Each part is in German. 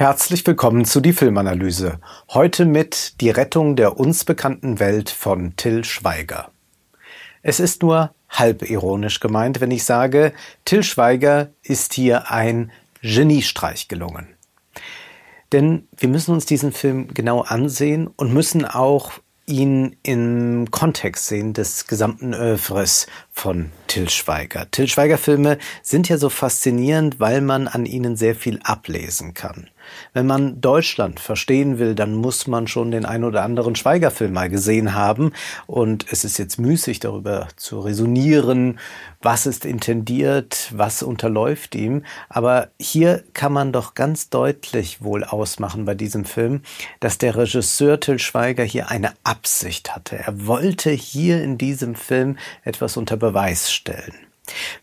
Herzlich willkommen zu die Filmanalyse. Heute mit Die Rettung der uns bekannten Welt von Till Schweiger. Es ist nur halb ironisch gemeint, wenn ich sage, Till Schweiger ist hier ein Geniestreich gelungen. Denn wir müssen uns diesen Film genau ansehen und müssen auch ihn im Kontext sehen des gesamten Övres von Till Schweiger. Till Schweiger Filme sind ja so faszinierend, weil man an ihnen sehr viel ablesen kann. Wenn man Deutschland verstehen will, dann muss man schon den ein oder anderen Schweigerfilm mal gesehen haben. Und es ist jetzt müßig, darüber zu resonieren, was ist intendiert, was unterläuft ihm. Aber hier kann man doch ganz deutlich wohl ausmachen bei diesem Film, dass der Regisseur Till Schweiger hier eine Absicht hatte. Er wollte hier in diesem Film etwas unter Beweis stellen.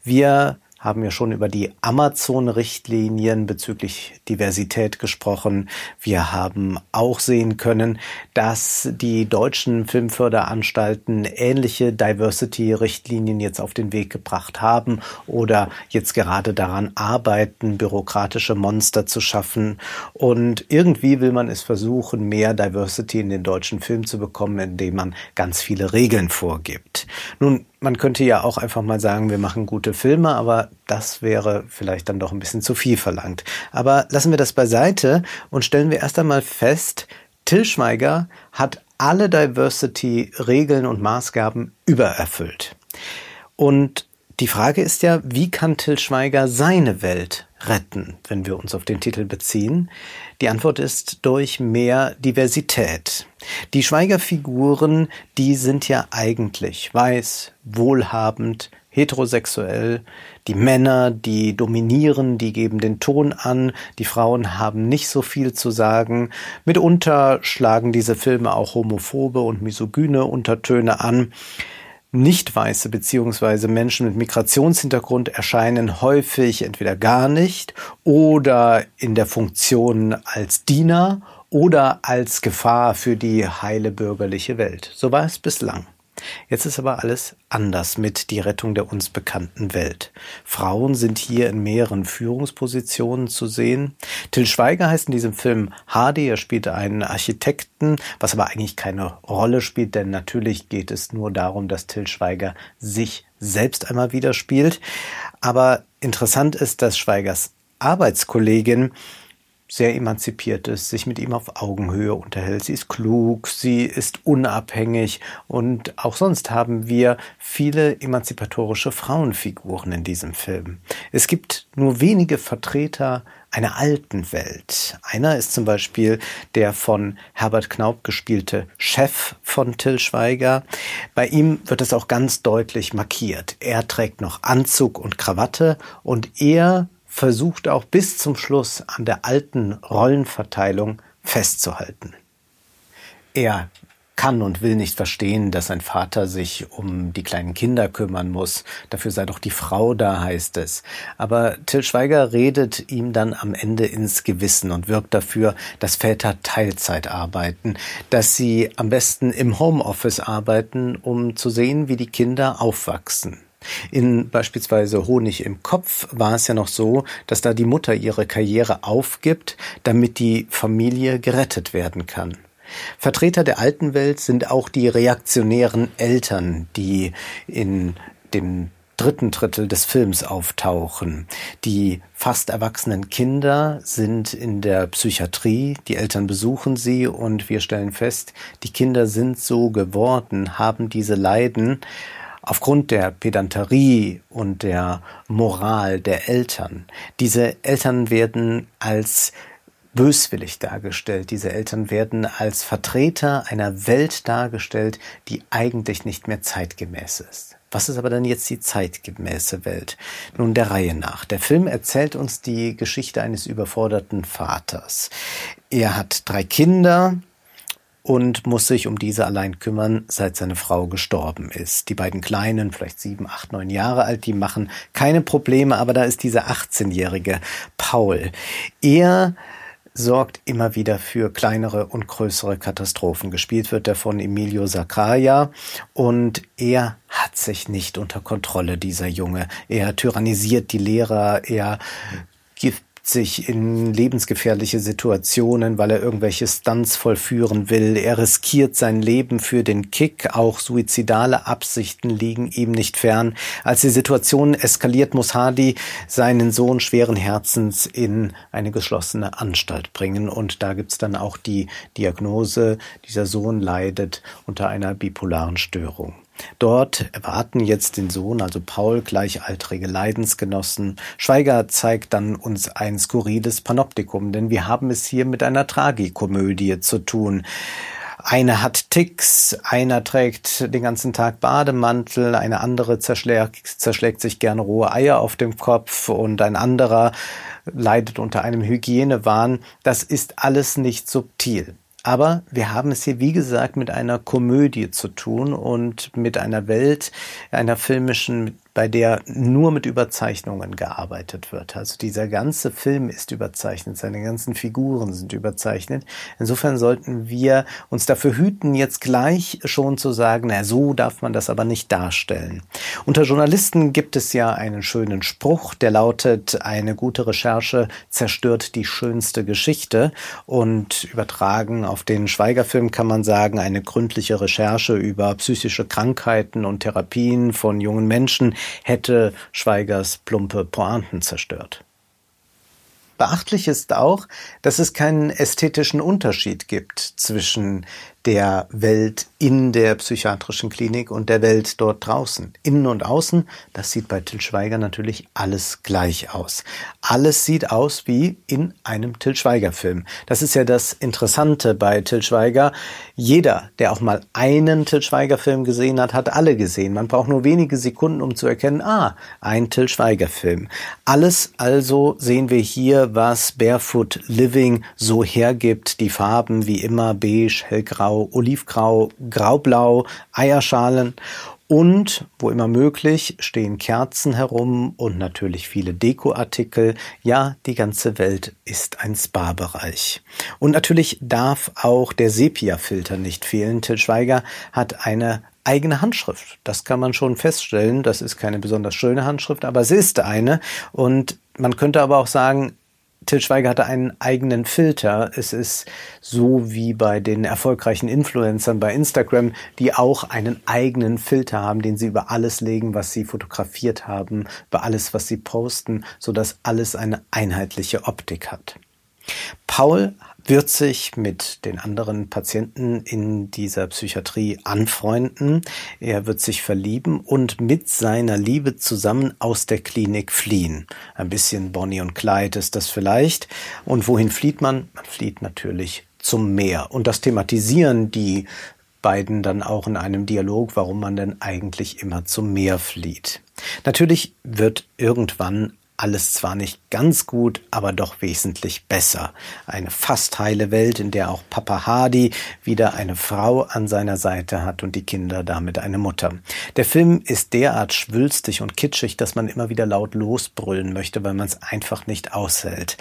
Wir haben ja schon über die Amazon-Richtlinien bezüglich Diversität gesprochen. Wir haben auch sehen können, dass die deutschen Filmförderanstalten ähnliche Diversity-Richtlinien jetzt auf den Weg gebracht haben oder jetzt gerade daran arbeiten, bürokratische Monster zu schaffen. Und irgendwie will man es versuchen, mehr Diversity in den deutschen Film zu bekommen, indem man ganz viele Regeln vorgibt. Nun, man könnte ja auch einfach mal sagen, wir machen gute Filme, aber das wäre vielleicht dann doch ein bisschen zu viel verlangt. Aber lassen wir das beiseite und stellen wir erst einmal fest, Till Schweiger hat alle Diversity-Regeln und Maßgaben übererfüllt. Und die Frage ist ja, wie kann Till Schweiger seine Welt retten, wenn wir uns auf den Titel beziehen? Die Antwort ist durch mehr Diversität. Die Schweigerfiguren, die sind ja eigentlich weiß, wohlhabend, heterosexuell. Die Männer, die dominieren, die geben den Ton an. Die Frauen haben nicht so viel zu sagen. Mitunter schlagen diese Filme auch homophobe und misogyne Untertöne an. Nicht-Weiße beziehungsweise Menschen mit Migrationshintergrund erscheinen häufig entweder gar nicht oder in der Funktion als Diener oder als Gefahr für die heile bürgerliche Welt. So war es bislang. Jetzt ist aber alles anders mit die Rettung der uns bekannten Welt. Frauen sind hier in mehreren Führungspositionen zu sehen. Till Schweiger heißt in diesem Film Hardy, er spielt einen Architekten, was aber eigentlich keine Rolle spielt, denn natürlich geht es nur darum, dass Till Schweiger sich selbst einmal wieder spielt. Aber interessant ist, dass Schweigers Arbeitskollegin sehr emanzipiert ist, sich mit ihm auf Augenhöhe unterhält. Sie ist klug, sie ist unabhängig und auch sonst haben wir viele emanzipatorische Frauenfiguren in diesem Film. Es gibt nur wenige Vertreter einer alten Welt. Einer ist zum Beispiel der von Herbert Knaub gespielte Chef von Till Schweiger. Bei ihm wird es auch ganz deutlich markiert. Er trägt noch Anzug und Krawatte und er versucht auch bis zum Schluss an der alten Rollenverteilung festzuhalten. Er kann und will nicht verstehen, dass ein Vater sich um die kleinen Kinder kümmern muss. Dafür sei doch die Frau da, heißt es. Aber Till Schweiger redet ihm dann am Ende ins Gewissen und wirkt dafür, dass Väter Teilzeit arbeiten, dass sie am besten im Homeoffice arbeiten, um zu sehen, wie die Kinder aufwachsen. In beispielsweise Honig im Kopf war es ja noch so, dass da die Mutter ihre Karriere aufgibt, damit die Familie gerettet werden kann. Vertreter der alten Welt sind auch die reaktionären Eltern, die in dem dritten Drittel des Films auftauchen. Die fast erwachsenen Kinder sind in der Psychiatrie, die Eltern besuchen sie und wir stellen fest, die Kinder sind so geworden, haben diese Leiden, aufgrund der Pedanterie und der Moral der Eltern. Diese Eltern werden als böswillig dargestellt. Diese Eltern werden als Vertreter einer Welt dargestellt, die eigentlich nicht mehr zeitgemäß ist. Was ist aber dann jetzt die zeitgemäße Welt? Nun der Reihe nach. Der Film erzählt uns die Geschichte eines überforderten Vaters. Er hat drei Kinder, und muss sich um diese allein kümmern, seit seine Frau gestorben ist. Die beiden Kleinen, vielleicht sieben, acht, neun Jahre alt, die machen keine Probleme, aber da ist dieser 18-jährige Paul. Er sorgt immer wieder für kleinere und größere Katastrophen. Gespielt wird er von Emilio Sacraia und er hat sich nicht unter Kontrolle, dieser Junge. Er tyrannisiert die Lehrer, er gibt sich in lebensgefährliche Situationen, weil er irgendwelche Stunts vollführen will. Er riskiert sein Leben für den Kick. Auch suizidale Absichten liegen ihm nicht fern. Als die Situation eskaliert, muss Hardy seinen Sohn schweren Herzens in eine geschlossene Anstalt bringen. Und da gibt's dann auch die Diagnose, dieser Sohn leidet unter einer bipolaren Störung. Dort erwarten jetzt den Sohn, also Paul, gleichaltrige Leidensgenossen. Schweiger zeigt dann uns ein skurriles Panoptikum, denn wir haben es hier mit einer Tragikomödie zu tun. Einer hat Ticks, einer trägt den ganzen Tag Bademantel, eine andere zerschlägt, zerschlägt sich gerne rohe Eier auf dem Kopf und ein anderer leidet unter einem Hygienewahn. Das ist alles nicht subtil. Aber wir haben es hier, wie gesagt, mit einer Komödie zu tun und mit einer Welt, einer filmischen bei der nur mit Überzeichnungen gearbeitet wird. Also dieser ganze Film ist überzeichnet, seine ganzen Figuren sind überzeichnet. Insofern sollten wir uns dafür hüten, jetzt gleich schon zu sagen, na so darf man das aber nicht darstellen. Unter Journalisten gibt es ja einen schönen Spruch, der lautet, eine gute Recherche zerstört die schönste Geschichte und übertragen auf den Schweigerfilm kann man sagen, eine gründliche Recherche über psychische Krankheiten und Therapien von jungen Menschen hätte Schweigers plumpe Pointen zerstört. Beachtlich ist auch, dass es keinen ästhetischen Unterschied gibt zwischen der Welt in der psychiatrischen Klinik und der Welt dort draußen. Innen und außen, das sieht bei Till Schweiger natürlich alles gleich aus. Alles sieht aus wie in einem Till Schweiger Film. Das ist ja das Interessante bei Till Schweiger. Jeder, der auch mal einen Till Schweiger Film gesehen hat, hat alle gesehen. Man braucht nur wenige Sekunden, um zu erkennen, ah, ein Till Schweiger Film. Alles also sehen wir hier, was Barefoot Living so hergibt. Die Farben wie immer beige, hellgrau, olivgrau, graublau, Eierschalen und, wo immer möglich, stehen Kerzen herum und natürlich viele Dekoartikel. Ja, die ganze Welt ist ein Spa-Bereich. Und natürlich darf auch der Sepia-Filter nicht fehlen. Till Schweiger hat eine eigene Handschrift. Das kann man schon feststellen. Das ist keine besonders schöne Handschrift, aber es ist eine. Und man könnte aber auch sagen, Till Schweiger hatte einen eigenen Filter. Es ist so wie bei den erfolgreichen Influencern bei Instagram, die auch einen eigenen Filter haben, den sie über alles legen, was sie fotografiert haben, über alles, was sie posten, so dass alles eine einheitliche Optik hat. Paul wird sich mit den anderen Patienten in dieser Psychiatrie anfreunden. Er wird sich verlieben und mit seiner Liebe zusammen aus der Klinik fliehen. Ein bisschen Bonnie und Clyde ist das vielleicht. Und wohin flieht man? Man flieht natürlich zum Meer. Und das thematisieren die beiden dann auch in einem Dialog, warum man denn eigentlich immer zum Meer flieht. Natürlich wird irgendwann alles zwar nicht ganz gut, aber doch wesentlich besser. Eine fast heile Welt, in der auch Papa Hardy wieder eine Frau an seiner Seite hat und die Kinder damit eine Mutter. Der Film ist derart schwülstig und kitschig, dass man immer wieder laut losbrüllen möchte, weil man es einfach nicht aushält.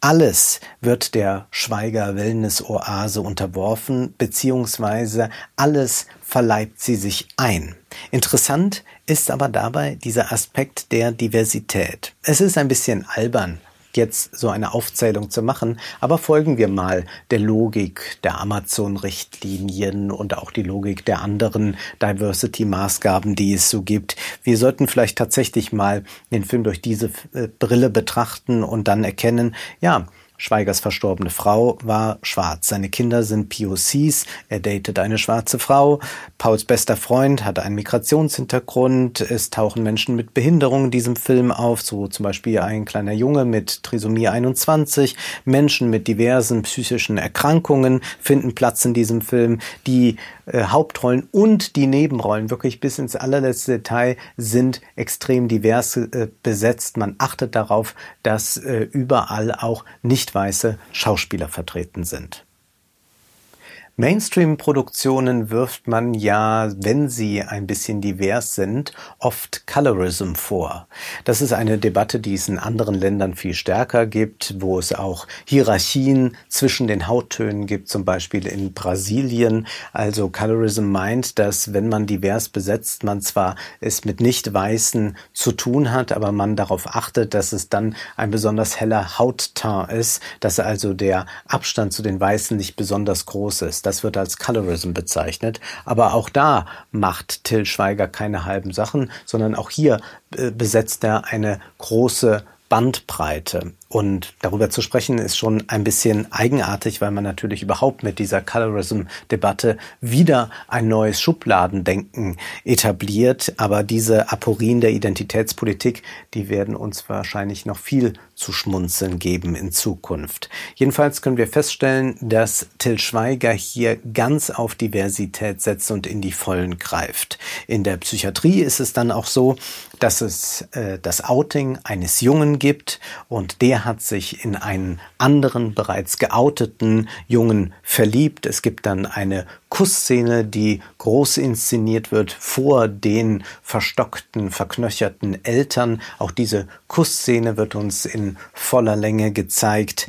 Alles wird der Schweiger Wellness Oase unterworfen, beziehungsweise alles verleibt sie sich ein. Interessant ist aber dabei dieser Aspekt der Diversität. Es ist ein bisschen albern, jetzt so eine Aufzählung zu machen, aber folgen wir mal der Logik der Amazon-Richtlinien und auch die Logik der anderen Diversity-Maßgaben, die es so gibt. Wir sollten vielleicht tatsächlich mal den Film durch diese äh, Brille betrachten und dann erkennen, ja, Schweigers verstorbene Frau war schwarz. Seine Kinder sind POCs. Er datet eine schwarze Frau. Pauls bester Freund hat einen Migrationshintergrund. Es tauchen Menschen mit Behinderung in diesem Film auf, so zum Beispiel ein kleiner Junge mit Trisomie 21. Menschen mit diversen psychischen Erkrankungen finden Platz in diesem Film. Die äh, Hauptrollen und die Nebenrollen, wirklich bis ins allerletzte Detail, sind extrem divers äh, besetzt. Man achtet darauf, dass äh, überall auch nicht weiße Schauspieler vertreten sind. Mainstream-Produktionen wirft man ja, wenn sie ein bisschen divers sind, oft Colorism vor. Das ist eine Debatte, die es in anderen Ländern viel stärker gibt, wo es auch Hierarchien zwischen den Hauttönen gibt, zum Beispiel in Brasilien. Also Colorism meint, dass wenn man divers besetzt, man zwar es mit Nicht-Weißen zu tun hat, aber man darauf achtet, dass es dann ein besonders heller Hautteint ist, dass also der Abstand zu den Weißen nicht besonders groß ist. Das wird als Colorism bezeichnet. Aber auch da macht Till Schweiger keine halben Sachen, sondern auch hier äh, besetzt er eine große Bandbreite. Und darüber zu sprechen ist schon ein bisschen eigenartig, weil man natürlich überhaupt mit dieser Colorism-Debatte wieder ein neues Schubladendenken etabliert. Aber diese Aporien der Identitätspolitik, die werden uns wahrscheinlich noch viel zu schmunzeln geben in Zukunft. Jedenfalls können wir feststellen, dass Till Schweiger hier ganz auf Diversität setzt und in die Vollen greift. In der Psychiatrie ist es dann auch so, dass es äh, das Outing eines Jungen gibt und der hat sich in einen anderen bereits geouteten Jungen verliebt. Es gibt dann eine Kussszene, die groß inszeniert wird vor den verstockten, verknöcherten Eltern. Auch diese Kussszene wird uns in voller Länge gezeigt.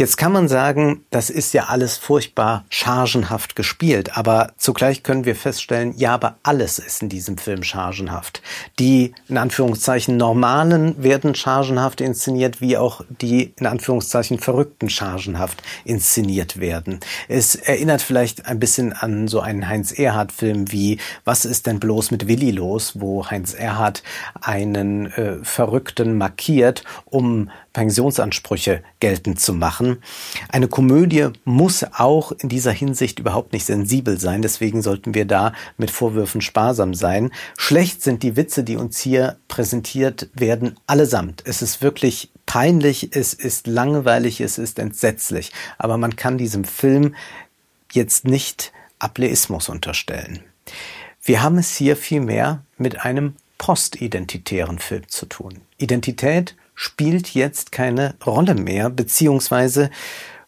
Jetzt kann man sagen, das ist ja alles furchtbar chargenhaft gespielt, aber zugleich können wir feststellen, ja, aber alles ist in diesem Film chargenhaft. Die in Anführungszeichen normalen werden chargenhaft inszeniert, wie auch die in Anführungszeichen verrückten chargenhaft inszeniert werden. Es erinnert vielleicht ein bisschen an so einen Heinz Erhardt Film wie Was ist denn bloß mit Willi los, wo Heinz Erhardt einen äh, Verrückten markiert, um Pensionsansprüche geltend zu machen. Eine Komödie muss auch in dieser Hinsicht überhaupt nicht sensibel sein, deswegen sollten wir da mit Vorwürfen sparsam sein. Schlecht sind die Witze, die uns hier präsentiert werden, allesamt. Es ist wirklich peinlich, es ist langweilig, es ist entsetzlich, aber man kann diesem Film jetzt nicht Ableismus unterstellen. Wir haben es hier vielmehr mit einem postidentitären Film zu tun. Identität spielt jetzt keine Rolle mehr, beziehungsweise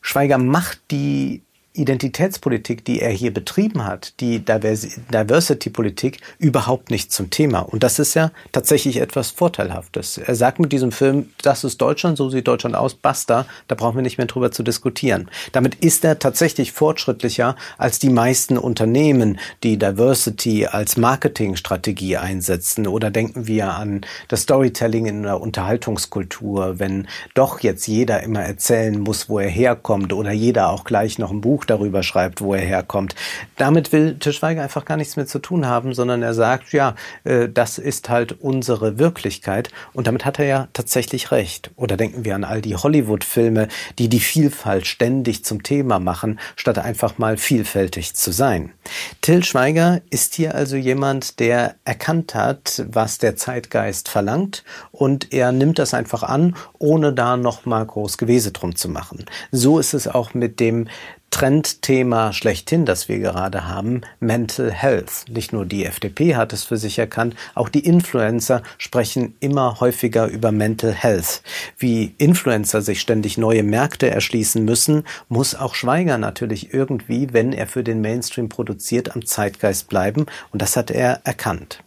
Schweiger macht die Identitätspolitik, die er hier betrieben hat, die Diversity-Politik, überhaupt nicht zum Thema. Und das ist ja tatsächlich etwas Vorteilhaftes. Er sagt mit diesem Film, das ist Deutschland, so sieht Deutschland aus, basta, da brauchen wir nicht mehr drüber zu diskutieren. Damit ist er tatsächlich fortschrittlicher als die meisten Unternehmen, die Diversity als Marketingstrategie einsetzen. Oder denken wir an das Storytelling in der Unterhaltungskultur, wenn doch jetzt jeder immer erzählen muss, wo er herkommt oder jeder auch gleich noch ein Buch Buch darüber schreibt, wo er herkommt. Damit will Tischweiger einfach gar nichts mehr zu tun haben, sondern er sagt, ja, äh, das ist halt unsere Wirklichkeit und damit hat er ja tatsächlich recht. Oder denken wir an all die Hollywood-Filme, die die Vielfalt ständig zum Thema machen, statt einfach mal vielfältig zu sein. Till Schweiger ist hier also jemand, der erkannt hat, was der Zeitgeist verlangt und er nimmt das einfach an, ohne da nochmal groß Gewese drum zu machen. So ist es auch mit dem Trendthema schlechthin, das wir gerade haben, Mental Health. Nicht nur die FDP hat es für sich erkannt, auch die Influencer sprechen immer häufiger über Mental Health. Wie Influencer sich ständig neue Märkte erschließen müssen, muss auch Schweiger natürlich irgendwie, wenn er für den Mainstream produziert, am Zeitgeist bleiben. Und das hat er erkannt.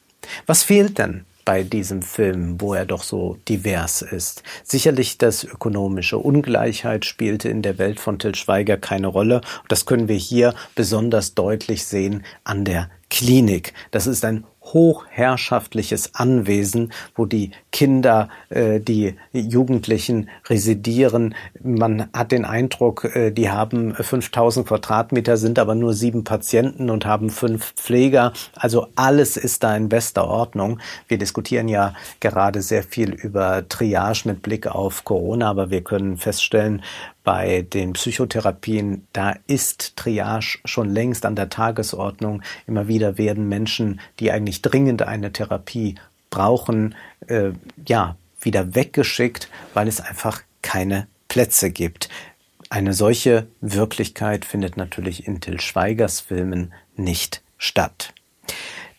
Was fehlt denn bei diesem Film, wo er doch so divers ist. Sicherlich das ökonomische Ungleichheit spielte in der Welt von Till Schweiger keine Rolle. Das können wir hier besonders deutlich sehen an der Klinik. Das ist ein hochherrschaftliches Anwesen, wo die Kinder, äh, die Jugendlichen residieren. Man hat den Eindruck, äh, die haben 5000 Quadratmeter, sind aber nur sieben Patienten und haben fünf Pfleger. Also alles ist da in bester Ordnung. Wir diskutieren ja gerade sehr viel über Triage mit Blick auf Corona, aber wir können feststellen, bei den Psychotherapien, da ist Triage schon längst an der Tagesordnung. Immer wieder werden Menschen, die eigentlich dringend eine Therapie brauchen, äh, ja, wieder weggeschickt, weil es einfach keine Plätze gibt. Eine solche Wirklichkeit findet natürlich in Till Schweigers Filmen nicht statt.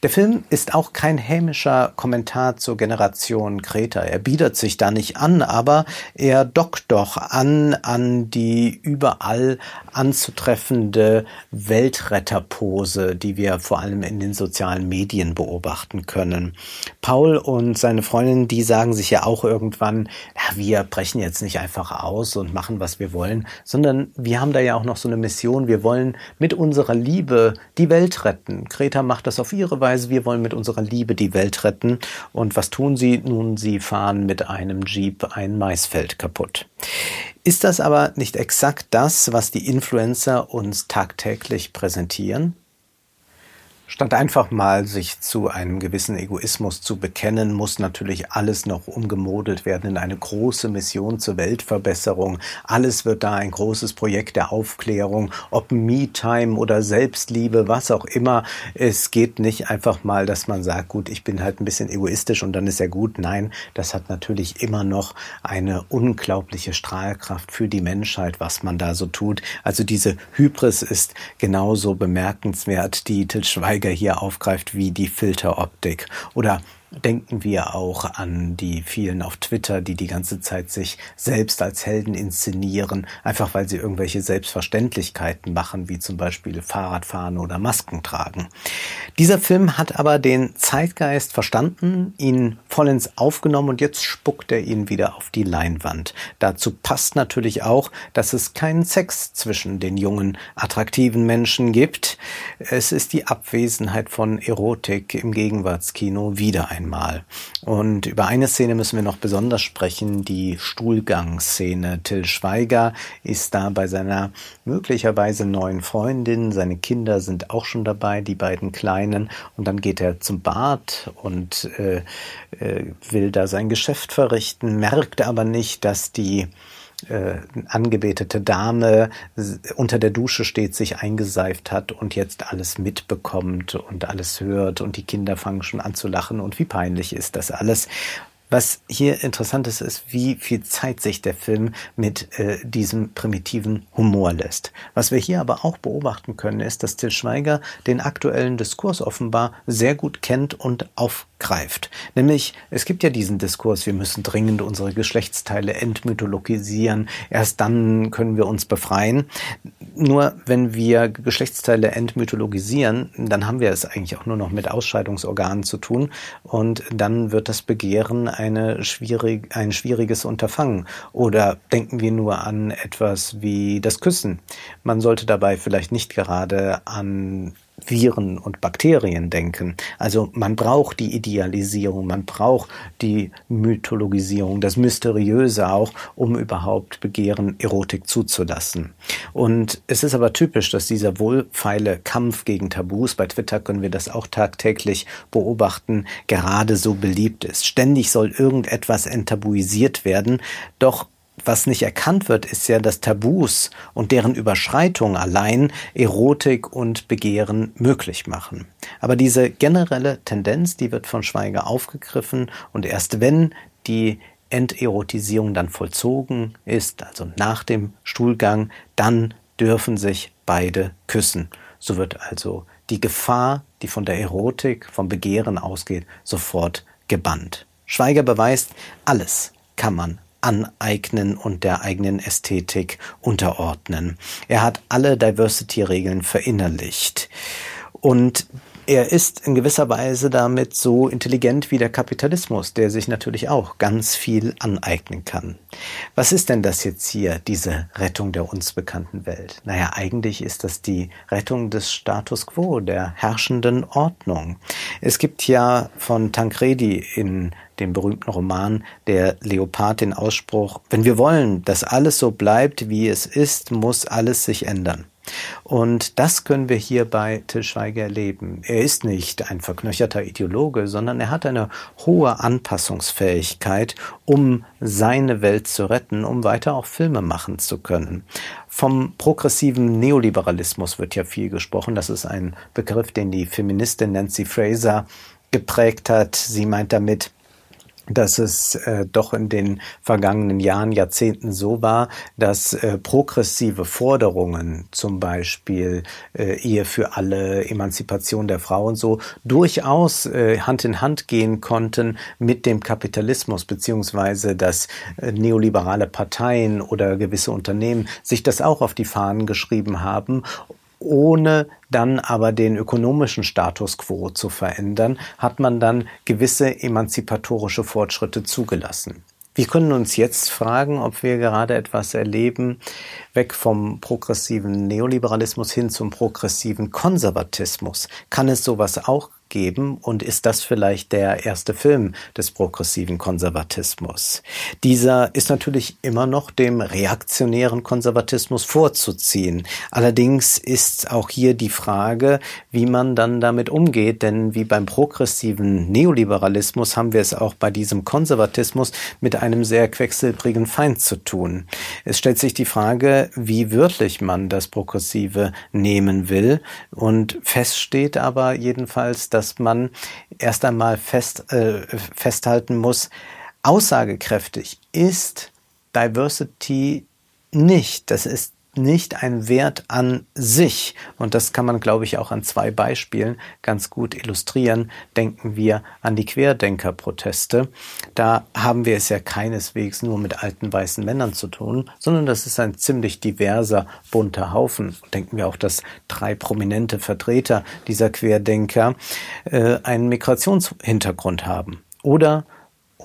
Der Film ist auch kein hämischer Kommentar zur Generation Kreta. Er bietet sich da nicht an, aber er dockt doch an an die überall anzutreffende Weltretterpose, die wir vor allem in den sozialen Medien beobachten können. Paul und seine Freundin, die sagen sich ja auch irgendwann, ja, wir brechen jetzt nicht einfach aus und machen, was wir wollen, sondern wir haben da ja auch noch so eine Mission. Wir wollen mit unserer Liebe die Welt retten. Kreta macht das auf ihre Weise Weise, wir wollen mit unserer Liebe die Welt retten. Und was tun sie? Nun, sie fahren mit einem Jeep ein Maisfeld kaputt. Ist das aber nicht exakt das, was die Influencer uns tagtäglich präsentieren? Statt einfach mal sich zu einem gewissen Egoismus zu bekennen, muss natürlich alles noch umgemodelt werden in eine große Mission zur Weltverbesserung. Alles wird da ein großes Projekt der Aufklärung, ob Me-Time oder Selbstliebe, was auch immer. Es geht nicht einfach mal, dass man sagt, gut, ich bin halt ein bisschen egoistisch und dann ist er gut. Nein, das hat natürlich immer noch eine unglaubliche Strahlkraft für die Menschheit, was man da so tut. Also diese Hybris ist genauso bemerkenswert, die Til Schweiger Geiger hier aufgreift, wie die Filteroptik. Oder denken wir auch an die vielen auf Twitter, die die ganze Zeit sich selbst als Helden inszenieren, einfach weil sie irgendwelche Selbstverständlichkeiten machen, wie zum Beispiel Fahrradfahren oder Masken tragen. Dieser Film hat aber den Zeitgeist verstanden, ihn vollends aufgenommen und jetzt spuckt er ihn wieder auf die Leinwand. Dazu passt natürlich auch, dass es keinen Sex zwischen den jungen, attraktiven Menschen gibt. Es ist die Abwesenheit von Erotik im Gegenwartskino wieder einmal. Und über eine Szene müssen wir noch besonders sprechen, die Stuhlgangsszene. Till Schweiger ist da bei seiner möglicherweise neuen Freundin. Seine Kinder sind auch schon dabei, die beiden Kleinen. Und dann geht er zum Bad und äh, äh, will da sein Geschäft verrichten, merkt aber nicht, dass die äh, angebetete Dame unter der Dusche steht, sich eingeseift hat und jetzt alles mitbekommt und alles hört und die Kinder fangen schon an zu lachen und wie peinlich ist das alles. Was hier interessant ist, ist, wie viel Zeit sich der Film mit äh, diesem primitiven Humor lässt. Was wir hier aber auch beobachten können, ist, dass Till Schweiger den aktuellen Diskurs offenbar sehr gut kennt und auf greift. Nämlich, es gibt ja diesen Diskurs, wir müssen dringend unsere Geschlechtsteile entmythologisieren, erst dann können wir uns befreien. Nur wenn wir Geschlechtsteile entmythologisieren, dann haben wir es eigentlich auch nur noch mit Ausscheidungsorganen zu tun und dann wird das Begehren eine schwierig, ein schwieriges Unterfangen. Oder denken wir nur an etwas wie das Küssen. Man sollte dabei vielleicht nicht gerade an Viren und Bakterien denken. Also man braucht die Idealisierung, man braucht die Mythologisierung, das Mysteriöse auch, um überhaupt Begehren, Erotik zuzulassen. Und es ist aber typisch, dass dieser wohlfeile Kampf gegen Tabus, bei Twitter können wir das auch tagtäglich beobachten, gerade so beliebt ist. Ständig soll irgendetwas enttabuisiert werden, doch was nicht erkannt wird, ist ja, dass Tabus und deren Überschreitung allein Erotik und Begehren möglich machen. Aber diese generelle Tendenz, die wird von Schweiger aufgegriffen und erst wenn die Enterotisierung dann vollzogen ist, also nach dem Stuhlgang, dann dürfen sich beide küssen. So wird also die Gefahr, die von der Erotik, vom Begehren ausgeht, sofort gebannt. Schweiger beweist, alles kann man aneignen und der eigenen Ästhetik unterordnen. Er hat alle Diversity-Regeln verinnerlicht. Und er ist in gewisser Weise damit so intelligent wie der Kapitalismus, der sich natürlich auch ganz viel aneignen kann. Was ist denn das jetzt hier, diese Rettung der uns bekannten Welt? Naja, eigentlich ist das die Rettung des Status quo, der herrschenden Ordnung. Es gibt ja von Tancredi in dem berühmten Roman Der Leopard den Ausspruch, wenn wir wollen, dass alles so bleibt, wie es ist, muss alles sich ändern. Und das können wir hier bei Til erleben. Er ist nicht ein verknöcherter Ideologe, sondern er hat eine hohe Anpassungsfähigkeit, um seine Welt zu retten, um weiter auch Filme machen zu können. Vom progressiven Neoliberalismus wird ja viel gesprochen. Das ist ein Begriff, den die Feministin Nancy Fraser geprägt hat. Sie meint damit, dass es äh, doch in den vergangenen Jahren, Jahrzehnten so war, dass äh, progressive Forderungen, zum Beispiel äh, Ehe für alle, Emanzipation der Frau und so, durchaus äh, Hand in Hand gehen konnten mit dem Kapitalismus, beziehungsweise dass äh, neoliberale Parteien oder gewisse Unternehmen sich das auch auf die Fahnen geschrieben haben ohne dann aber den ökonomischen Status quo zu verändern, hat man dann gewisse emanzipatorische Fortschritte zugelassen. Wir können uns jetzt fragen, ob wir gerade etwas erleben, weg vom progressiven Neoliberalismus hin zum progressiven Konservatismus. Kann es sowas auch geben und ist das vielleicht der erste Film des progressiven Konservatismus. Dieser ist natürlich immer noch dem reaktionären Konservatismus vorzuziehen. Allerdings ist auch hier die Frage, wie man dann damit umgeht, denn wie beim progressiven Neoliberalismus haben wir es auch bei diesem Konservatismus mit einem sehr quecksilbrigen Feind zu tun. Es stellt sich die Frage, wie wörtlich man das Progressive nehmen will und fest aber jedenfalls, dass man erst einmal fest, äh, festhalten muss, aussagekräftig ist Diversity nicht. Das ist nicht ein Wert an sich. Und das kann man, glaube ich, auch an zwei Beispielen ganz gut illustrieren. Denken wir an die Querdenkerproteste. Da haben wir es ja keineswegs nur mit alten weißen Männern zu tun, sondern das ist ein ziemlich diverser, bunter Haufen. Denken wir auch, dass drei prominente Vertreter dieser Querdenker äh, einen Migrationshintergrund haben. Oder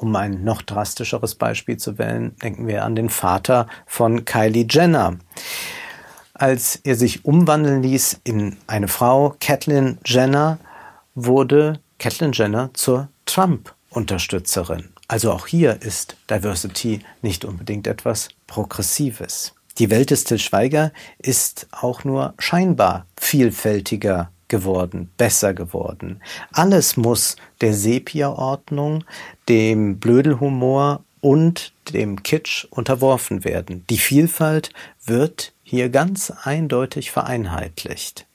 um ein noch drastischeres Beispiel zu wählen, denken wir an den Vater von Kylie Jenner. Als er sich umwandeln ließ in eine Frau, Caitlyn Jenner, wurde Caitlyn Jenner zur Trump-Unterstützerin. Also auch hier ist Diversity nicht unbedingt etwas Progressives. Die Welt des Till Schweiger ist auch nur scheinbar vielfältiger geworden, besser geworden. Alles muss der Sepia-Ordnung, dem Blödelhumor und dem Kitsch unterworfen werden. Die Vielfalt wird hier ganz eindeutig vereinheitlicht.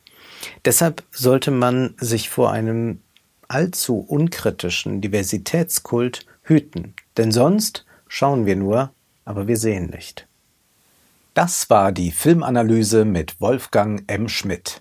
Deshalb sollte man sich vor einem allzu unkritischen Diversitätskult hüten, denn sonst schauen wir nur, aber wir sehen nicht. Das war die Filmanalyse mit Wolfgang M. Schmidt.